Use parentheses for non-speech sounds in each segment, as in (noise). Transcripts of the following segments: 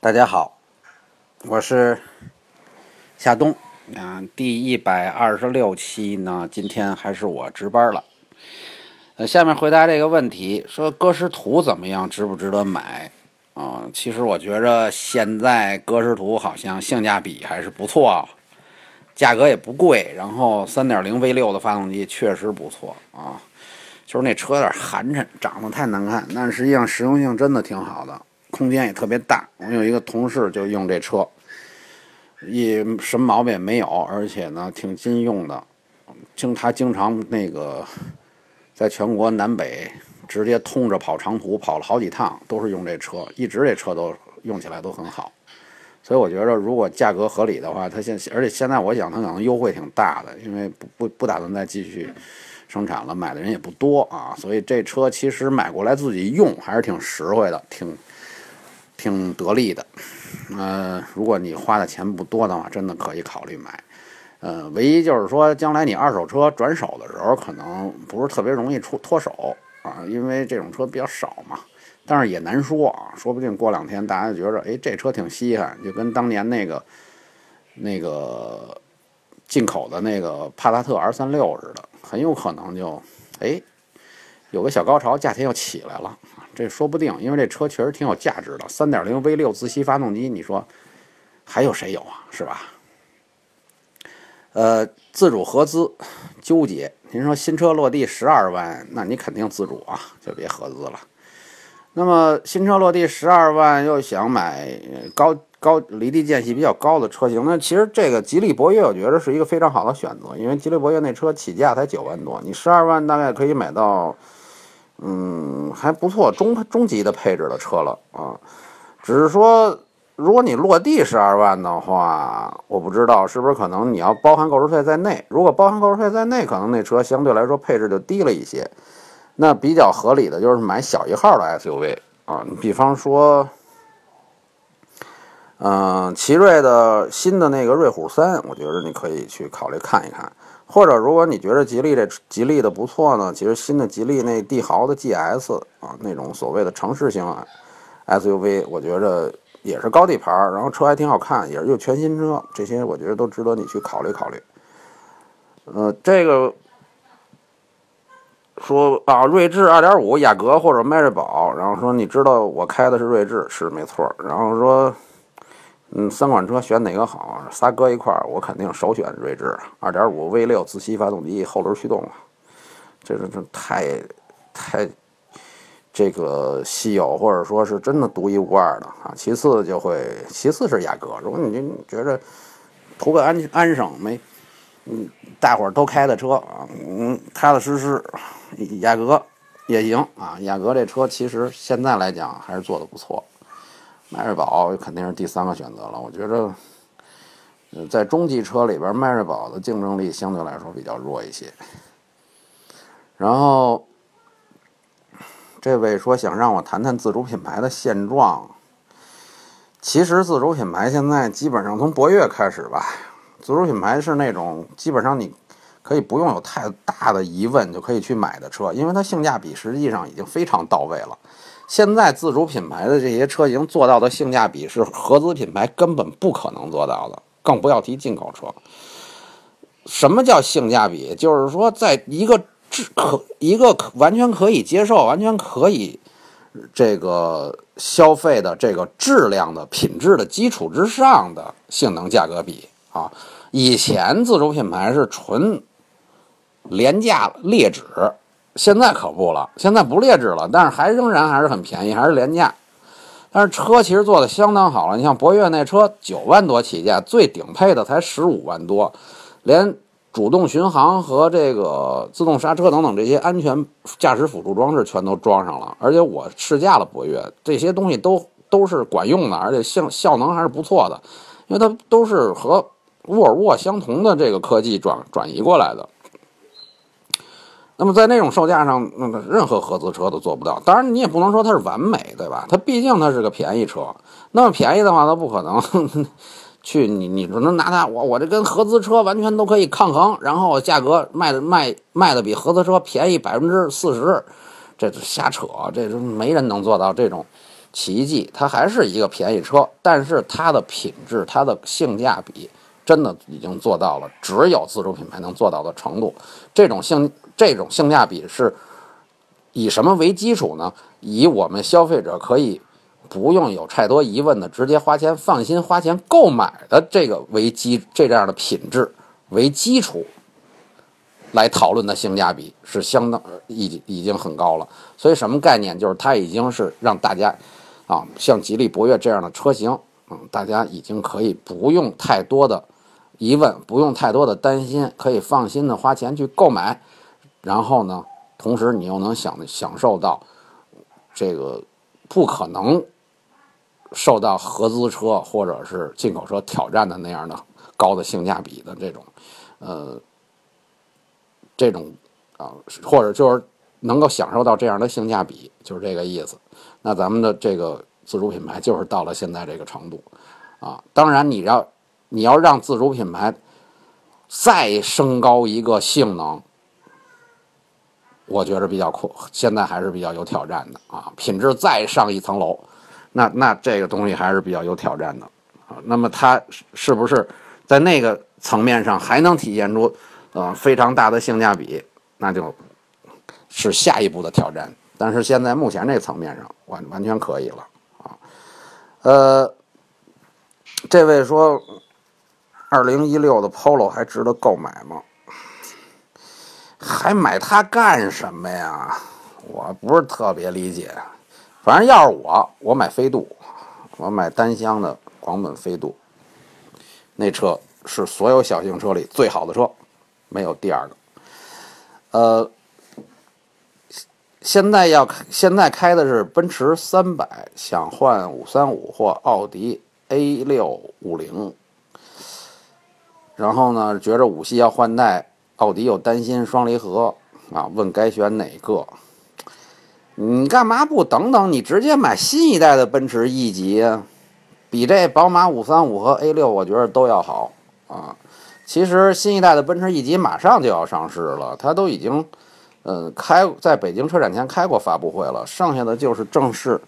大家好，我是夏冬。啊，第一百二十六期呢，今天还是我值班了。呃，下面回答这个问题，说歌诗图怎么样，值不值得买？啊，其实我觉着现在歌诗图好像性价比还是不错，价格也不贵，然后三点零 V 六的发动机确实不错啊。就是那车有点寒碜，长得太难看，但实际上实用性真的挺好的，空间也特别大。我有一个同事就用这车。也什么毛病也没有，而且呢挺经用的，经他经常那个在全国南北直接通着跑长途，跑了好几趟都是用这车，一直这车都用起来都很好，所以我觉得如果价格合理的话，他现而且现在我想他可能优惠挺大的，因为不不不打算再继续生产了，买的人也不多啊，所以这车其实买过来自己用还是挺实惠的，挺。挺得力的，呃，如果你花的钱不多的话，真的可以考虑买。呃，唯一就是说，将来你二手车转手的时候，可能不是特别容易出脱手啊，因为这种车比较少嘛。但是也难说啊，说不定过两天大家就觉着，哎，这车挺稀罕，就跟当年那个那个进口的那个帕萨特 R 三六似的，很有可能就哎有个小高潮，价钱又起来了。这说不定，因为这车确实挺有价值的。三点零 V 六自吸发动机，你说还有谁有啊？是吧？呃，自主合资纠结。您说新车落地十二万，那你肯定自主啊，就别合资了。那么新车落地十二万，又想买高高离地间隙比较高的车型，那其实这个吉利博越，我觉得是一个非常好的选择，因为吉利博越那车起价才九万多，你十二万大概可以买到。嗯，还不错，中中级的配置的车了啊。只是说，如果你落地十二万的话，我不知道是不是可能你要包含购置税在内。如果包含购置税在内，可能那车相对来说配置就低了一些。那比较合理的就是买小一号的 SUV 啊，比方说，嗯，奇瑞的新的那个瑞虎三，我觉得你可以去考虑看一看。或者，如果你觉得吉利这吉利的不错呢，其实新的吉利那帝豪的 GS 啊，那种所谓的城市型 SUV，我觉着也是高地盘，然后车还挺好看，也是又全新车，这些我觉得都值得你去考虑考虑。呃，这个说啊，锐志2.5雅阁或者迈锐宝，然后说你知道我开的是锐志，是没错，然后说。嗯，三款车选哪个好？仨搁一块儿，我肯定首选锐志，二点五 V 六自吸发动机，后轮驱动，这是这太太这个稀有，或者说是真的独一无二的啊。其次就会，其次是雅阁。如果你觉着图个安安生，没嗯，大伙儿都开的车啊，嗯，踏踏实实，雅阁也行啊。雅阁这车其实现在来讲还是做的不错。迈锐宝肯定是第三个选择了。我觉着，在中级车里边，迈锐宝的竞争力相对来说比较弱一些。然后，这位说想让我谈谈自主品牌的现状。其实，自主品牌现在基本上从博越开始吧，自主品牌是那种基本上你可以不用有太大的疑问就可以去买的车，因为它性价比实际上已经非常到位了。现在自主品牌的这些车型做到的性价比是合资品牌根本不可能做到的，更不要提进口车。什么叫性价比？就是说，在一个质可一个可完全可以接受、完全可以这个消费的这个质量的品质的基础之上的性能价格比啊。以前自主品牌是纯廉价劣质。现在可不了，现在不劣质了，但是还仍然还是很便宜，还是廉价。但是车其实做的相当好了，你像博越那车九万多起价，最顶配的才十五万多，连主动巡航和这个自动刹车等等这些安全驾驶辅助装置全都装上了。而且我试驾了博越，这些东西都都是管用的，而且效效能还是不错的，因为它都是和沃尔沃相同的这个科技转转移过来的。那么在那种售价上，那个任何合资车都做不到。当然，你也不能说它是完美，对吧？它毕竟它是个便宜车。那么便宜的话，它不可能 (laughs) 去你你只能拿它，我我这跟合资车完全都可以抗衡，然后价格卖的卖卖的比合资车便宜百分之四十，这是瞎扯，这是没人能做到这种奇迹，它还是一个便宜车，但是它的品质、它的性价比真的已经做到了只有自主品牌能做到的程度。这种性这种性价比是以什么为基础呢？以我们消费者可以不用有太多疑问的直接花钱、放心花钱购买的这个为基这样的品质为基础。来讨论的性价比是相当已已经很高了，所以什么概念？就是它已经是让大家，啊，像吉利博越这样的车型，嗯，大家已经可以不用太多的疑问，不用太多的担心，可以放心的花钱去购买。然后呢，同时你又能享享受到这个不可能受到合资车或者是进口车挑战的那样的高的性价比的这种，呃。这种啊，或者就是能够享受到这样的性价比，就是这个意思。那咱们的这个自主品牌就是到了现在这个程度啊。当然，你要你要让自主品牌再升高一个性能，我觉得比较酷，现在还是比较有挑战的啊。品质再上一层楼，那那这个东西还是比较有挑战的啊。那么它是不是在那个层面上还能体现出？呃，非常大的性价比，那就是下一步的挑战。但是现在目前这层面上完完全可以了啊。呃，这位说，二零一六的 Polo 还值得购买吗？还买它干什么呀？我不是特别理解。反正要是我，我买飞度，我买单厢的广本飞度，那车是所有小型车里最好的车。没有第二个，呃，现在要开，现在开的是奔驰三百，想换五三五或奥迪 A 六五零，然后呢，觉着五系要换代，奥迪又担心双离合啊，问该选哪个？你干嘛不等等？你直接买新一代的奔驰 E 级，比这宝马五三五和 A 六，我觉得都要好啊。其实新一代的奔驰 E 级马上就要上市了，它都已经，呃，开在北京车展前开过发布会了，剩下的就是正式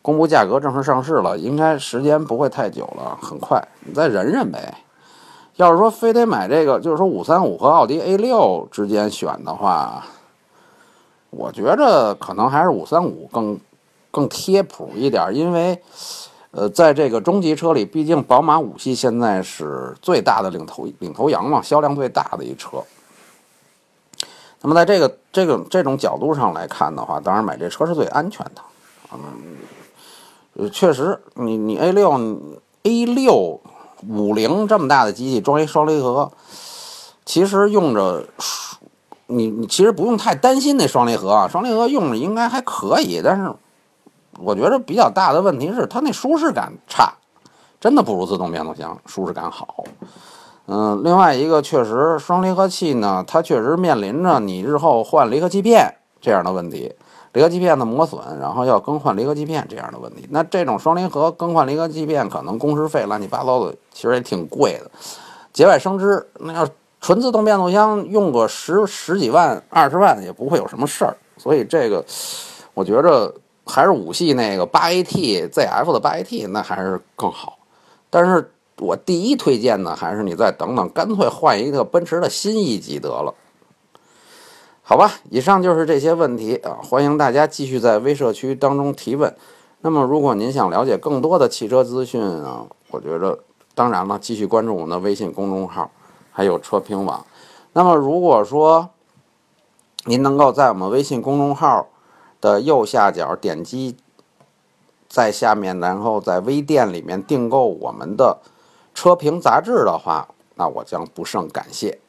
公布价格、正式上市了，应该时间不会太久了，很快，你再忍忍呗。要是说非得买这个，就是说五三五和奥迪 A 六之间选的话，我觉着可能还是五三五更更贴谱一点，因为。呃，在这个中级车里，毕竟宝马五系现在是最大的领头领头羊嘛，销量最大的一车。那么，在这个这个这种角度上来看的话，当然买这车是最安全的。嗯，确实，你你 A 六 A 六五菱这么大的机器装一双离合，其实用着，你你其实不用太担心那双离合啊，双离合用着应该还可以，但是。我觉得比较大的问题是它那舒适感差，真的不如自动变速箱舒适感好。嗯，另外一个确实双离合器呢，它确实面临着你日后换离合器片这样的问题，离合器片的磨损，然后要更换离合器片这样的问题。那这种双离合更换离合器片，可能工时费乱七八糟的，其实也挺贵的。节外生枝，那要纯自动变速箱用个十十几万、二十万也不会有什么事儿。所以这个，我觉着。还是五系那个八 AT ZF 的八 AT，那还是更好。但是我第一推荐呢，还是你再等等，干脆换一个奔驰的新 E 级得了。好吧，以上就是这些问题啊，欢迎大家继续在微社区当中提问。那么，如果您想了解更多的汽车资讯啊，我觉着当然了，继续关注我们的微信公众号，还有车评网。那么，如果说您能够在我们微信公众号，的右下角点击在下面，然后在微店里面订购我们的车评杂志的话，那我将不胜感谢。